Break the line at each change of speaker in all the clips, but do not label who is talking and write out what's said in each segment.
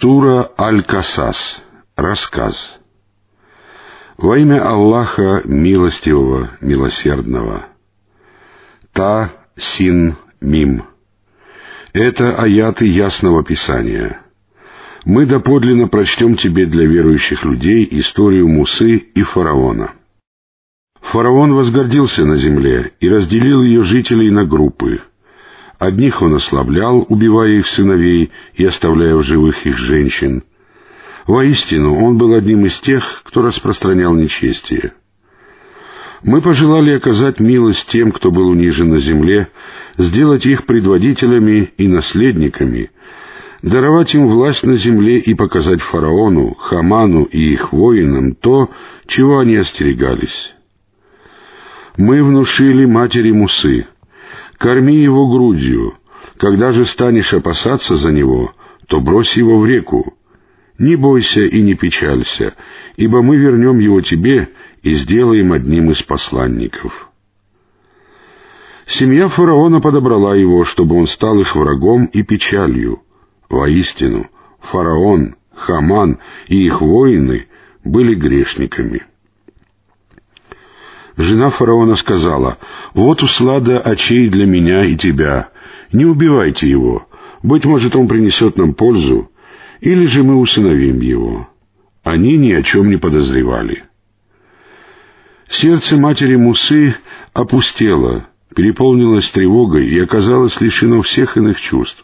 Сура Аль-Касас. Рассказ. Во имя Аллаха Милостивого, Милосердного. Та, Син, Мим. Это аяты Ясного Писания. Мы доподлинно прочтем тебе для верующих людей историю Мусы и фараона. Фараон возгордился на земле и разделил ее жителей на группы — Одних он ослаблял, убивая их сыновей и оставляя в живых их женщин. Воистину, он был одним из тех, кто распространял нечестие. Мы пожелали оказать милость тем, кто был унижен на земле, сделать их предводителями и наследниками, даровать им власть на земле и показать фараону, Хаману и их воинам то, чего они остерегались. Мы внушили матери Мусы — Корми его грудью. Когда же станешь опасаться за него, то брось его в реку. Не бойся и не печалься, ибо мы вернем его тебе и сделаем одним из посланников». Семья фараона подобрала его, чтобы он стал их врагом и печалью. Воистину, фараон, Хаман и их воины были грешниками. Жена фараона сказала, «Вот услада очей для меня и тебя. Не убивайте его. Быть может, он принесет нам пользу, или же мы усыновим его». Они ни о чем не подозревали. Сердце матери Мусы опустело, переполнилось тревогой и оказалось лишено всех иных чувств.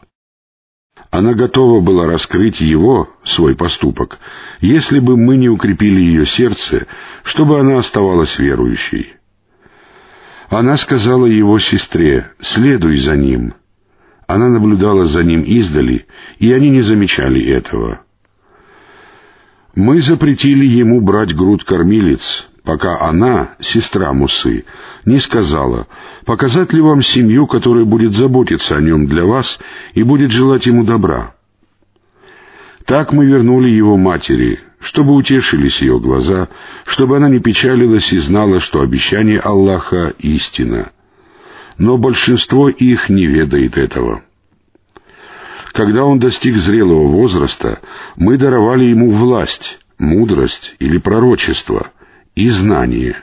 Она готова была раскрыть его, свой поступок, если бы мы не укрепили ее сердце, чтобы она оставалась верующей. Она сказала его сестре «Следуй за ним». Она наблюдала за ним издали, и они не замечали этого. Мы запретили ему брать груд кормилец, пока она, сестра Мусы, не сказала, показать ли вам семью, которая будет заботиться о нем для вас и будет желать ему добра. Так мы вернули его матери, чтобы утешились ее глаза, чтобы она не печалилась и знала, что обещание Аллаха — истина. Но большинство их не ведает этого. Когда он достиг зрелого возраста, мы даровали ему власть, мудрость или пророчество — и знание.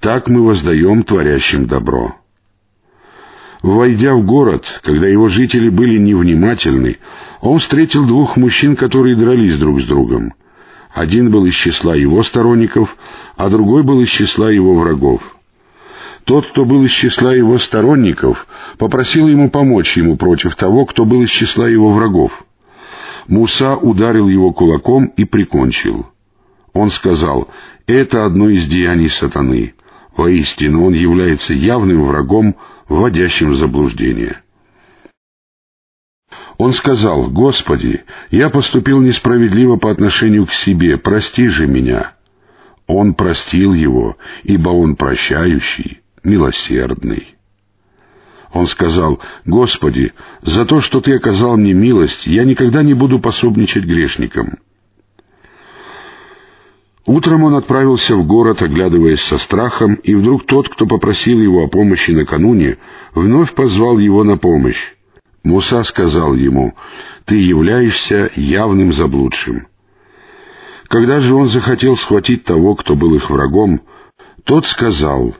Так мы воздаем творящим добро. Войдя в город, когда его жители были невнимательны, он встретил двух мужчин, которые дрались друг с другом. Один был из числа его сторонников, а другой был из числа его врагов. Тот, кто был из числа его сторонников, попросил ему помочь ему против того, кто был из числа его врагов. Муса ударил его кулаком и прикончил. Он сказал, это одно из деяний сатаны. Воистину, он является явным врагом, вводящим в заблуждение. Он сказал, «Господи, я поступил несправедливо по отношению к себе, прости же меня». Он простил его, ибо он прощающий, милосердный. Он сказал, «Господи, за то, что Ты оказал мне милость, я никогда не буду пособничать грешникам». Утром он отправился в город, оглядываясь со страхом, и вдруг тот, кто попросил его о помощи накануне, вновь позвал его на помощь. Муса сказал ему, «Ты являешься явным заблудшим». Когда же он захотел схватить того, кто был их врагом, тот сказал,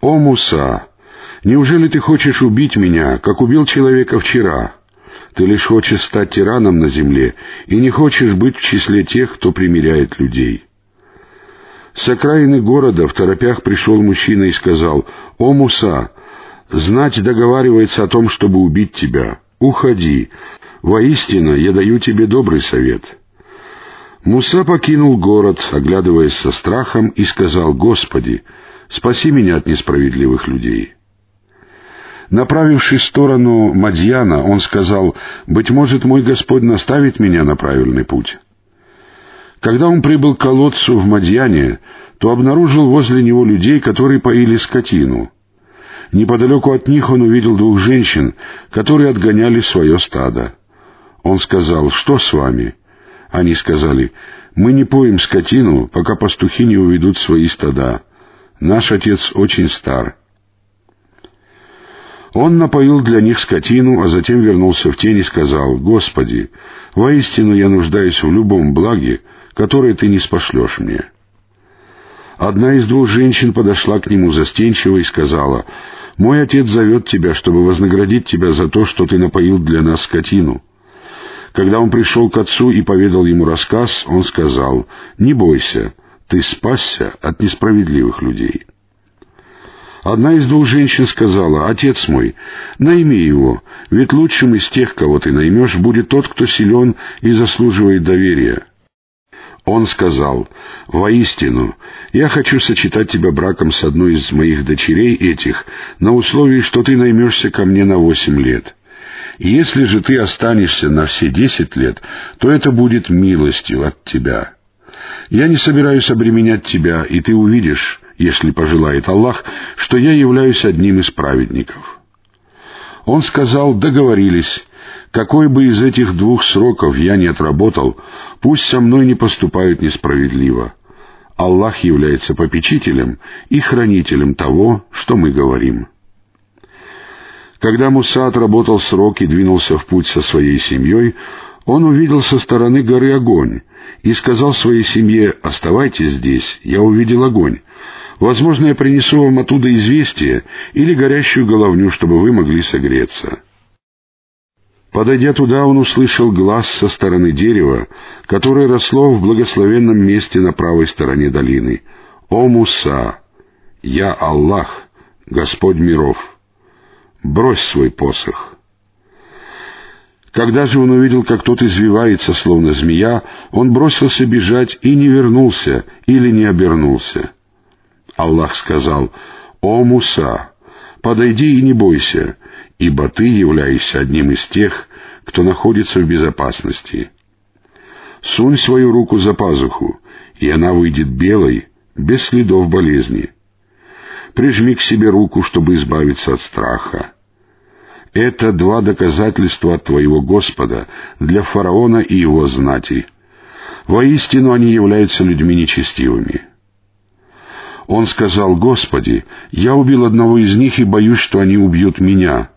«О, Муса, неужели ты хочешь убить меня, как убил человека вчера? Ты лишь хочешь стать тираном на земле и не хочешь быть в числе тех, кто примиряет людей». С окраины города в торопях пришел мужчина и сказал, «О, Муса, знать договаривается о том, чтобы убить тебя. Уходи. Воистину, я даю тебе добрый совет». Муса покинул город, оглядываясь со страхом, и сказал, «Господи, спаси меня от несправедливых людей». Направившись в сторону Мадьяна, он сказал, «Быть может, мой Господь наставит меня на правильный путь». Когда он прибыл к колодцу в Мадьяне, то обнаружил возле него людей, которые поили скотину. Неподалеку от них он увидел двух женщин, которые отгоняли свое стадо. Он сказал, «Что с вами?» Они сказали, «Мы не поим скотину, пока пастухи не уведут свои стада. Наш отец очень стар». Он напоил для них скотину, а затем вернулся в тень и сказал, «Господи, воистину я нуждаюсь в любом благе, которое Ты не спошлешь мне». Одна из двух женщин подошла к нему застенчиво и сказала, «Мой отец зовет тебя, чтобы вознаградить тебя за то, что ты напоил для нас скотину». Когда он пришел к отцу и поведал ему рассказ, он сказал, «Не бойся, ты спасся от несправедливых людей». Одна из двух женщин сказала, «Отец мой, найми его, ведь лучшим из тех, кого ты наймешь, будет тот, кто силен и заслуживает доверия». Он сказал, «Воистину, я хочу сочетать тебя браком с одной из моих дочерей этих, на условии, что ты наймешься ко мне на восемь лет. Если же ты останешься на все десять лет, то это будет милостью от тебя. Я не собираюсь обременять тебя, и ты увидишь, если пожелает Аллах, что я являюсь одним из праведников». Он сказал, договорились, какой бы из этих двух сроков я не отработал, пусть со мной не поступают несправедливо. Аллах является попечителем и хранителем того, что мы говорим. Когда Муса отработал срок и двинулся в путь со своей семьей, он увидел со стороны горы огонь и сказал своей семье «Оставайтесь здесь, я увидел огонь. Возможно, я принесу вам оттуда известие или горящую головню, чтобы вы могли согреться». Подойдя туда, он услышал глаз со стороны дерева, которое росло в благословенном месте на правой стороне долины. «О Муса! Я Аллах, Господь миров! Брось свой посох!» Когда же он увидел, как тот извивается, словно змея, он бросился бежать и не вернулся или не обернулся. Аллах сказал, «О Муса, подойди и не бойся, ибо ты являешься одним из тех, кто находится в безопасности. Сунь свою руку за пазуху, и она выйдет белой, без следов болезни. Прижми к себе руку, чтобы избавиться от страха. Это два доказательства от твоего Господа для фараона и его знати. Воистину они являются людьми нечестивыми. Он сказал, «Господи, я убил одного из них и боюсь, что они убьют меня.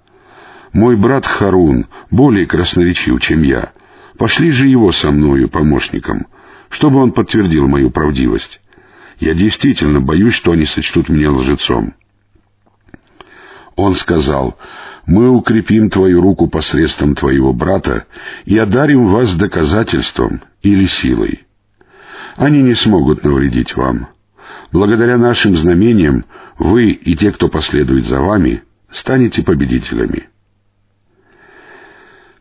Мой брат Харун более красноречив, чем я. Пошли же его со мною помощником, чтобы он подтвердил мою правдивость. Я действительно боюсь, что они сочтут меня лжецом». Он сказал, «Мы укрепим твою руку посредством твоего брата и одарим вас доказательством или силой. Они не смогут навредить вам. Благодаря нашим знамениям вы и те, кто последует за вами, станете победителями».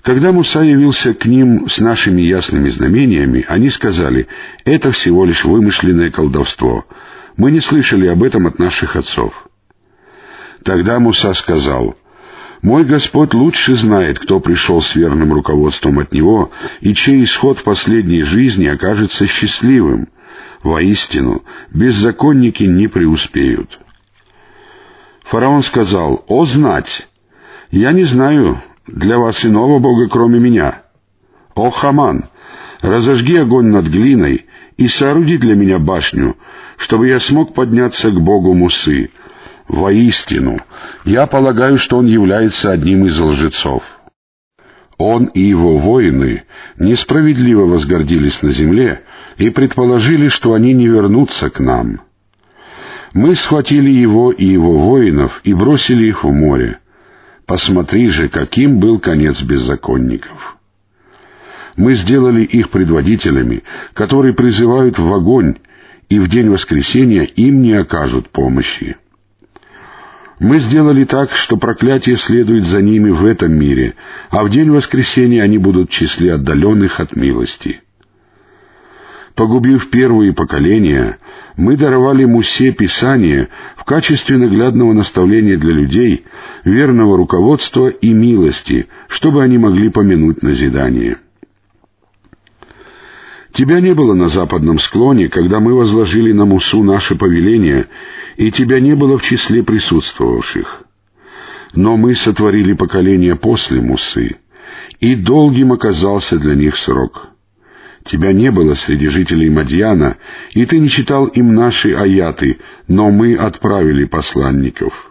Когда Муса явился к ним с нашими ясными знамениями, они сказали, «Это всего лишь вымышленное колдовство. Мы не слышали об этом от наших отцов». Тогда Муса сказал, «Мой Господь лучше знает, кто пришел с верным руководством от Него, и чей исход в последней жизни окажется счастливым. Воистину, беззаконники не преуспеют». Фараон сказал, «О, знать! Я не знаю, для вас иного Бога, кроме меня. О, Хаман, разожги огонь над глиной и сооруди для меня башню, чтобы я смог подняться к Богу Мусы. Воистину, я полагаю, что он является одним из лжецов. Он и его воины несправедливо возгордились на земле и предположили, что они не вернутся к нам. Мы схватили его и его воинов и бросили их в море. Посмотри же, каким был конец беззаконников. Мы сделали их предводителями, которые призывают в огонь, и в день воскресения им не окажут помощи. Мы сделали так, что проклятие следует за ними в этом мире, а в день воскресения они будут в числе отдаленных от милости. Погубив первые поколения, мы даровали Мусе Писание в качестве наглядного наставления для людей, верного руководства и милости, чтобы они могли помянуть назидание. Тебя не было на западном склоне, когда мы возложили на Мусу наше повеление, и тебя не было в числе присутствовавших. Но мы сотворили поколение после Мусы, и долгим оказался для них срок. Тебя не было среди жителей Мадьяна, и ты не читал им наши аяты, но мы отправили посланников.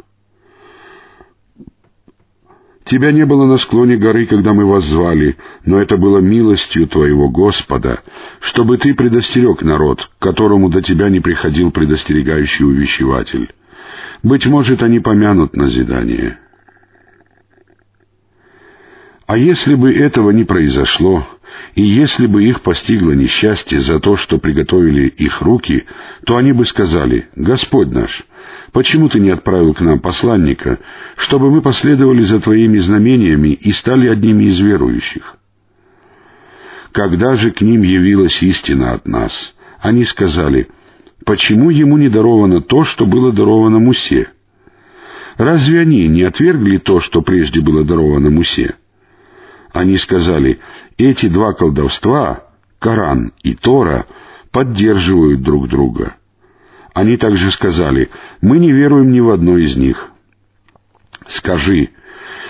Тебя не было на склоне горы, когда мы вас звали, но это было милостью Твоего Господа, чтобы Ты предостерег народ, которому до Тебя не приходил предостерегающий увещеватель. Быть может, они помянут назидание. А если бы этого не произошло, и если бы их постигло несчастье за то, что приготовили их руки, то они бы сказали, «Господь наш, почему ты не отправил к нам посланника, чтобы мы последовали за твоими знамениями и стали одними из верующих?» Когда же к ним явилась истина от нас, они сказали, «Почему ему не даровано то, что было даровано Мусе?» Разве они не отвергли то, что прежде было даровано Мусе? Они сказали, эти два колдовства, Коран и Тора, поддерживают друг друга. Они также сказали, мы не веруем ни в одно из них. Скажи,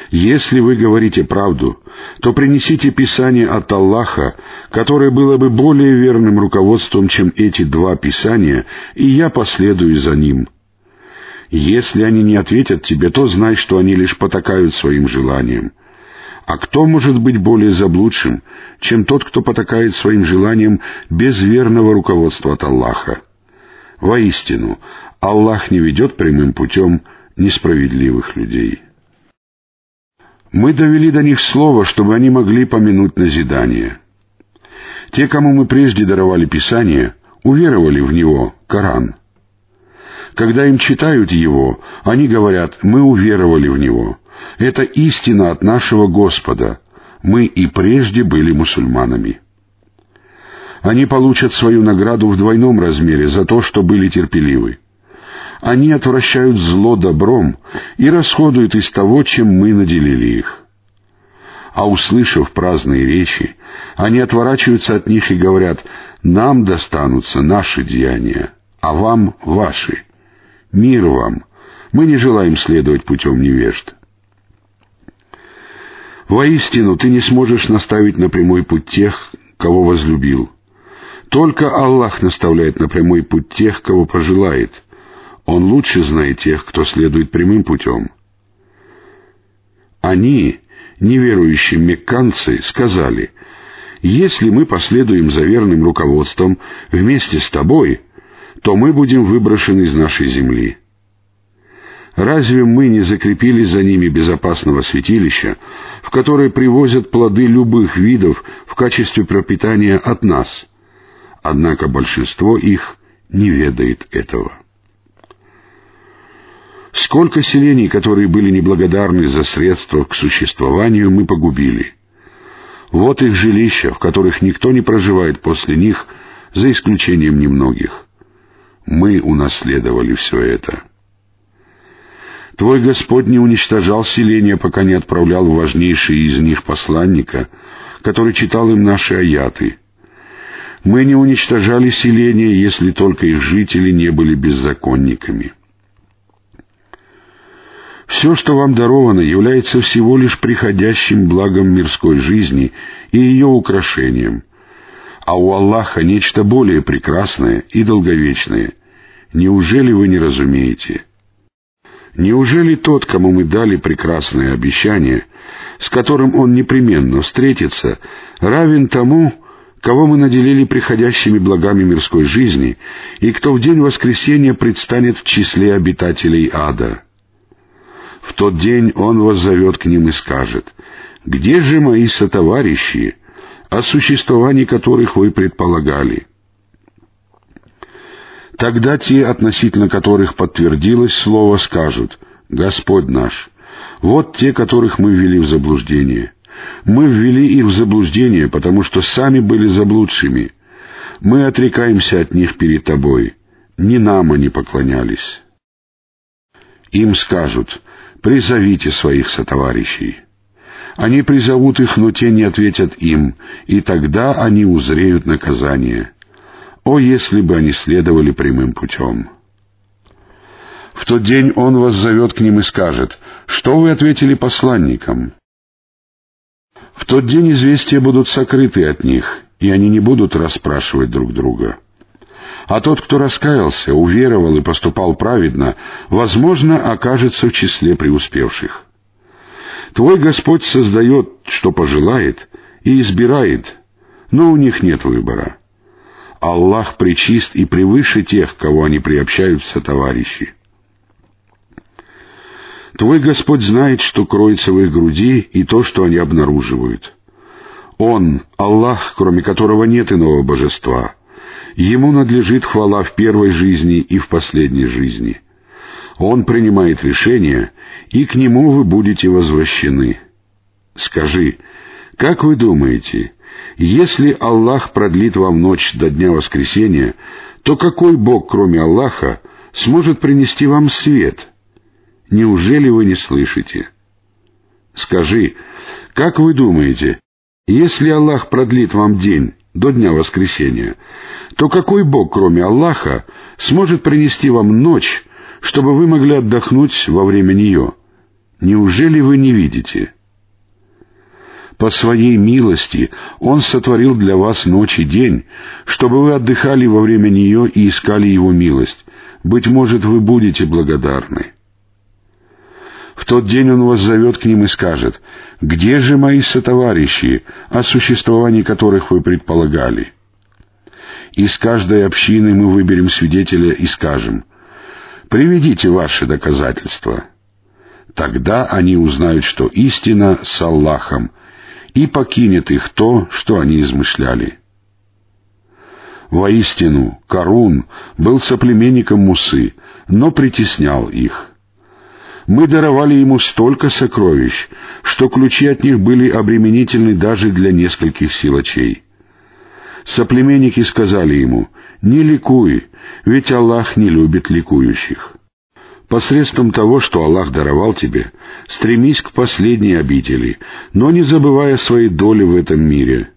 если вы говорите правду, то принесите Писание от Аллаха, которое было бы более верным руководством, чем эти два Писания, и я последую за ним. Если они не ответят тебе, то знай, что они лишь потакают своим желаниям. А кто может быть более заблудшим, чем тот, кто потакает своим желаниям без верного руководства от Аллаха? Воистину, Аллах не ведет прямым путем несправедливых людей. Мы довели до них слово, чтобы они могли помянуть назидание. Те, кому мы прежде даровали Писание, уверовали в него, Коран. Когда им читают его, они говорят, мы уверовали в него. Это истина от нашего Господа. Мы и прежде были мусульманами. Они получат свою награду в двойном размере за то, что были терпеливы. Они отвращают зло добром и расходуют из того, чем мы наделили их. А услышав праздные речи, они отворачиваются от них и говорят, «Нам достанутся наши деяния, а вам — ваши. Мир вам! Мы не желаем следовать путем невежд». Воистину, ты не сможешь наставить на прямой путь тех, кого возлюбил. Только Аллах наставляет на прямой путь тех, кого пожелает. Он лучше знает тех, кто следует прямым путем. Они, неверующие мекканцы, сказали, «Если мы последуем за верным руководством вместе с тобой, то мы будем выброшены из нашей земли». Разве мы не закрепили за ними безопасного святилища, в которое привозят плоды любых видов в качестве пропитания от нас? Однако большинство их не ведает этого. Сколько селений, которые были неблагодарны за средства к существованию, мы погубили. Вот их жилища, в которых никто не проживает после них, за исключением немногих. Мы унаследовали все это. Твой Господь не уничтожал селения, пока не отправлял важнейшие из них посланника, который читал им наши аяты. Мы не уничтожали селения, если только их жители не были беззаконниками. Все, что вам даровано, является всего лишь приходящим благом мирской жизни и ее украшением, а у Аллаха нечто более прекрасное и долговечное. Неужели вы не разумеете?» Неужели тот, кому мы дали прекрасное обещание, с которым он непременно встретится, равен тому, кого мы наделили приходящими благами мирской жизни, и кто в день воскресения предстанет в числе обитателей ада? В тот день он воззовет к ним и скажет, «Где же мои сотоварищи, о существовании которых вы предполагали?» Тогда те, относительно которых подтвердилось слово, скажут, «Господь наш, вот те, которых мы ввели в заблуждение. Мы ввели их в заблуждение, потому что сами были заблудшими. Мы отрекаемся от них перед Тобой. Не нам они поклонялись». Им скажут, «Призовите своих сотоварищей». Они призовут их, но те не ответят им, и тогда они узреют наказание — о, если бы они следовали прямым путем! В тот день он вас зовет к ним и скажет, что вы ответили посланникам? В тот день известия будут сокрыты от них, и они не будут расспрашивать друг друга. А тот, кто раскаялся, уверовал и поступал праведно, возможно, окажется в числе преуспевших. Твой Господь создает, что пожелает, и избирает, но у них нет выбора. Аллах причист и превыше тех, кого они приобщаются товарищи. Твой Господь знает, что кроется в их груди, и то, что они обнаруживают. Он, Аллах, кроме которого нет иного божества. Ему надлежит хвала в первой жизни и в последней жизни. Он принимает решения, и к Нему вы будете возвращены. Скажи, как вы думаете, если Аллах продлит вам ночь до дня воскресения, то какой Бог, кроме Аллаха, сможет принести вам свет? Неужели вы не слышите? Скажи, как вы думаете, если Аллах продлит вам день до дня воскресения, то какой Бог, кроме Аллаха, сможет принести вам ночь, чтобы вы могли отдохнуть во время нее? Неужели вы не видите?» По своей милости Он сотворил для вас ночь и день, чтобы вы отдыхали во время нее и искали Его милость. Быть может, вы будете благодарны. В тот день Он вас зовет к ним и скажет, «Где же мои сотоварищи, о существовании которых вы предполагали?» Из каждой общины мы выберем свидетеля и скажем, «Приведите ваши доказательства». Тогда они узнают, что истина с Аллахом — и покинет их то, что они измышляли. Воистину, Карун был соплеменником Мусы, но притеснял их. Мы даровали ему столько сокровищ, что ключи от них были обременительны даже для нескольких силачей. Соплеменники сказали ему, «Не ликуй, ведь Аллах не любит ликующих». Посредством того, что Аллах даровал тебе, стремись к последней обители, но не забывая своей доли в этом мире.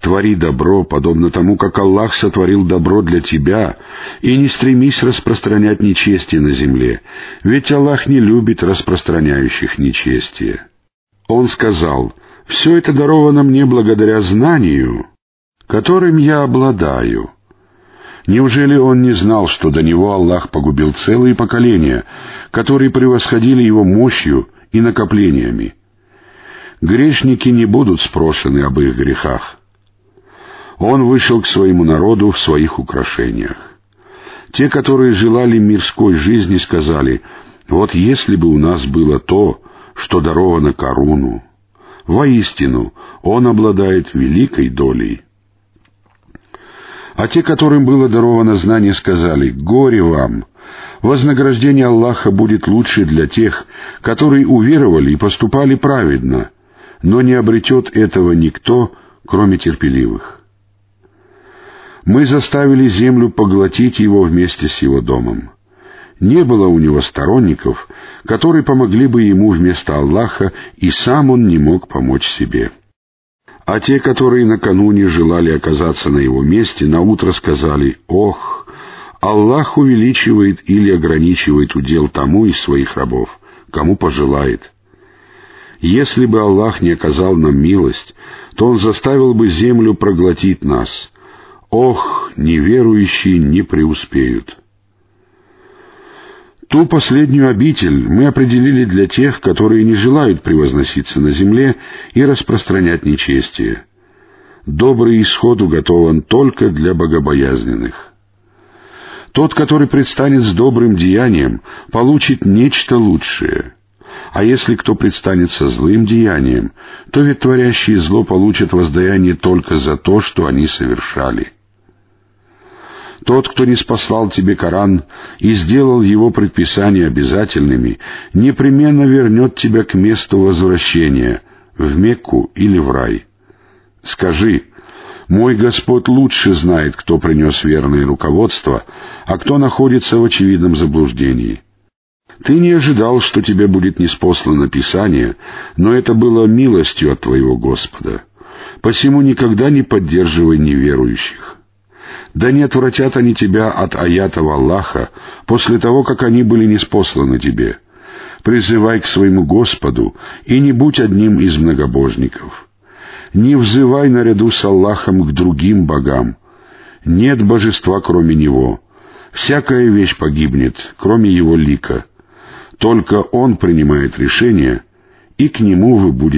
Твори добро, подобно тому, как Аллах сотворил добро для тебя, и не стремись распространять нечестие на земле, ведь Аллах не любит распространяющих нечестие. Он сказал, «Все это даровано мне благодаря знанию, которым я обладаю». Неужели он не знал, что до него Аллах погубил целые поколения, которые превосходили его мощью и накоплениями? Грешники не будут спрошены об их грехах. Он вышел к своему народу в своих украшениях. Те, которые желали мирской жизни, сказали, «Вот если бы у нас было то, что даровано Коруну, воистину он обладает великой долей». А те, которым было даровано знание, сказали, «Горе вам! Вознаграждение Аллаха будет лучше для тех, которые уверовали и поступали праведно, но не обретет этого никто, кроме терпеливых». Мы заставили землю поглотить его вместе с его домом. Не было у него сторонников, которые помогли бы ему вместо Аллаха, и сам он не мог помочь себе. А те, которые накануне желали оказаться на его месте, наутро сказали «Ох, Аллах увеличивает или ограничивает удел тому из своих рабов, кому пожелает». Если бы Аллах не оказал нам милость, то Он заставил бы землю проглотить нас. Ох, неверующие не преуспеют. Ту последнюю обитель мы определили для тех, которые не желают превозноситься на земле и распространять нечестие. Добрый исход уготован только для богобоязненных. Тот, который предстанет с добрым деянием, получит нечто лучшее. А если кто предстанет со злым деянием, то ведь творящие зло получат воздаяние только за то, что они совершали. Тот, кто не спаслал тебе Коран и сделал его предписания обязательными, непременно вернет тебя к месту возвращения, в Мекку или в рай. Скажи, мой Господь лучше знает, кто принес верное руководство, а кто находится в очевидном заблуждении. Ты не ожидал, что тебе будет неспослано Писание, но это было милостью от твоего Господа. Посему никогда не поддерживай неверующих. Да не отвратят они тебя от аятов Аллаха после того, как они были неспосланы тебе. Призывай к своему Господу и не будь одним из многобожников. Не взывай наряду с Аллахом к другим богам. Нет божества, кроме Него. Всякая вещь погибнет, кроме Его лика. Только Он принимает решения, и к нему вы будете